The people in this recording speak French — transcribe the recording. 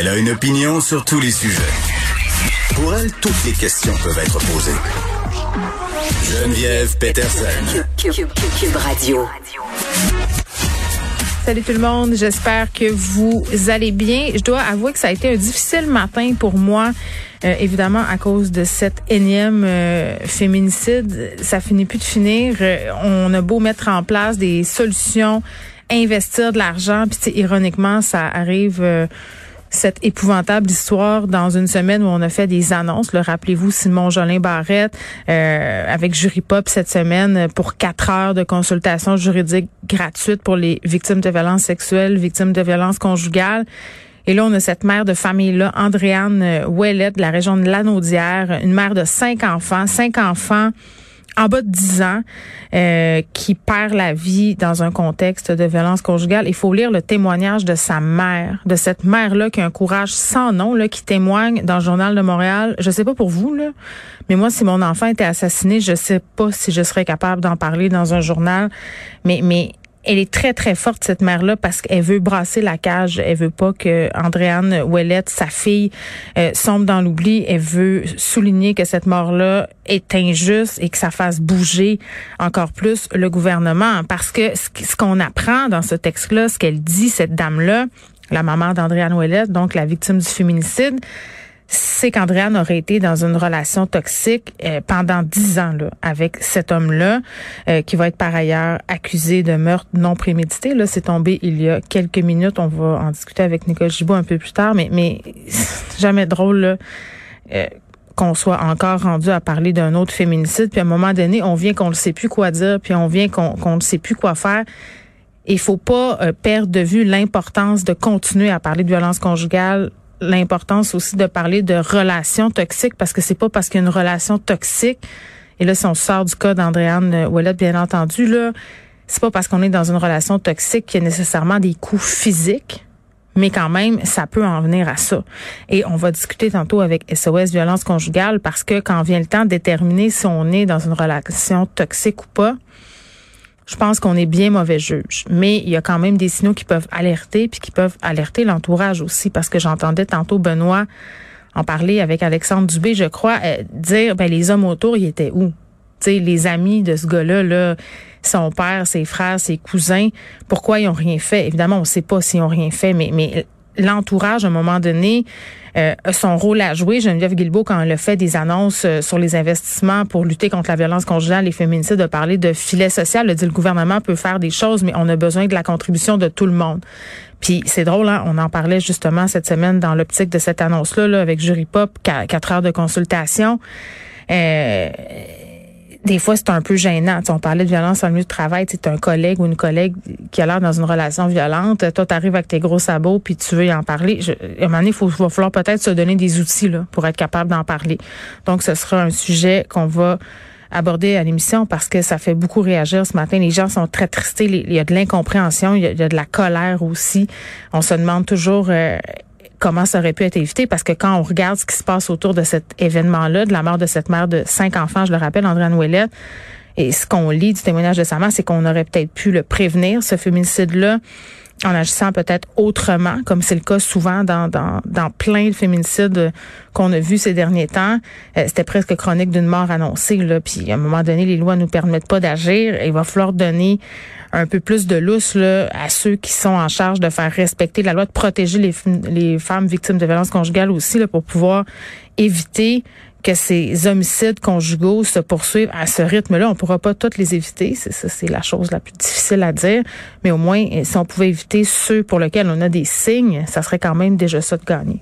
Elle a une opinion sur tous les sujets. Pour elle, toutes les questions peuvent être posées. Geneviève Peterson. Cube, Radio. Salut tout le monde, j'espère que vous allez bien. Je dois avouer que ça a été un difficile matin pour moi, euh, évidemment à cause de cette énième euh, féminicide. Ça finit plus de finir. Euh, on a beau mettre en place des solutions, investir de l'argent, puis ironiquement, ça arrive cette épouvantable histoire dans une semaine où on a fait des annonces. Le rappelez-vous Simon Jolin Barrette euh, avec Jury Pop cette semaine pour quatre heures de consultation juridique gratuite pour les victimes de violences sexuelles, victimes de violences conjugales. Et là, on a cette mère de famille-là, Andréane Ouellette, de la région de Lanaudière, une mère de cinq enfants, cinq enfants en bas de 10 ans euh, qui perd la vie dans un contexte de violence conjugale. Il faut lire le témoignage de sa mère, de cette mère-là qui a un courage sans nom, là, qui témoigne dans le journal de Montréal. Je sais pas pour vous, là, mais moi, si mon enfant était assassiné, je sais pas si je serais capable d'en parler dans un journal. Mais, mais elle est très, très forte, cette mère-là, parce qu'elle veut brasser la cage. Elle veut pas que Andréane Ouellette, sa fille, euh, sombre dans l'oubli. Elle veut souligner que cette mort-là est injuste et que ça fasse bouger encore plus le gouvernement. Parce que ce qu'on apprend dans ce texte-là, ce qu'elle dit, cette dame-là, la maman d'Andréane Ouellette, donc la victime du féminicide, c'est qu'Andréane aurait été dans une relation toxique euh, pendant dix ans là, avec cet homme-là, euh, qui va être par ailleurs accusé de meurtre non prémédité. Là, c'est tombé il y a quelques minutes. On va en discuter avec Nicole Gibault un peu plus tard, mais, mais jamais drôle euh, qu'on soit encore rendu à parler d'un autre féminicide. Puis à un moment donné, on vient qu'on ne sait plus quoi dire, puis on vient qu'on ne sait plus quoi faire. Il faut pas perdre de vue l'importance de continuer à parler de violence conjugale l'importance aussi de parler de relations toxiques parce que c'est pas parce qu'il y a une relation toxique et là si on sort du cas d'Andréane Ouellet bien entendu là c'est pas parce qu'on est dans une relation toxique qu'il y a nécessairement des coups physiques mais quand même, ça peut en venir à ça. Et on va discuter tantôt avec SOS violence conjugale parce que quand vient le temps de déterminer si on est dans une relation toxique ou pas, je pense qu'on est bien mauvais juge. Mais il y a quand même des signaux qui peuvent alerter, puis qui peuvent alerter l'entourage aussi, parce que j'entendais tantôt Benoît en parler avec Alexandre Dubé, je crois, euh, dire ben les hommes autour, ils étaient où? sais, les amis de ce gars-là, là, son père, ses frères, ses cousins, pourquoi ils ont rien fait? Évidemment, on ne sait pas s'ils ont rien fait, mais l'entourage, à un moment donné, euh, a son rôle à jouer. Geneviève Guilbeault, quand elle a fait des annonces euh, sur les investissements pour lutter contre la violence conjugale, les féminicides, a parlé de filet social. Elle a dit le gouvernement peut faire des choses, mais on a besoin de la contribution de tout le monde. Puis c'est drôle, hein? on en parlait justement cette semaine dans l'optique de cette annonce-là là, avec Jury Pop, quatre heures de consultation. Euh, des fois, c'est un peu gênant. on parlait de violence en milieu de travail. Tu un collègue ou une collègue qui a l'air dans une relation violente. Toi, tu arrives avec tes gros sabots puis tu veux y en parler. Je, à un moment donné, il va falloir peut-être se donner des outils là, pour être capable d'en parler. Donc, ce sera un sujet qu'on va aborder à l'émission parce que ça fait beaucoup réagir ce matin. Les gens sont très tristés. Il y a de l'incompréhension, il, y a de la colère aussi. On se demande toujours euh, comment ça aurait pu être évité parce que quand on regarde ce qui se passe autour de cet événement-là, de la mort de cette mère de cinq enfants, je le rappelle, André Ouellette, et ce qu'on lit du témoignage de sa mère, c'est qu'on aurait peut-être pu le prévenir, ce féminicide-là, en agissant peut-être autrement, comme c'est le cas souvent dans, dans, dans plein de féminicides qu'on a vus ces derniers temps. Euh, c'était presque chronique d'une mort annoncée. Là. Puis à un moment donné, les lois nous permettent pas d'agir. Il va falloir donner un peu plus de lousse là, à ceux qui sont en charge de faire respecter la loi, de protéger les, femmes victimes de violences conjugales aussi, là, pour pouvoir éviter que ces homicides conjugaux se poursuivent à ce rythme-là. On pourra pas toutes les éviter. C'est c'est la chose la plus à dire. Mais au moins, si on pouvait éviter ceux pour lesquels on a des signes, ça serait quand même déjà ça de gagner.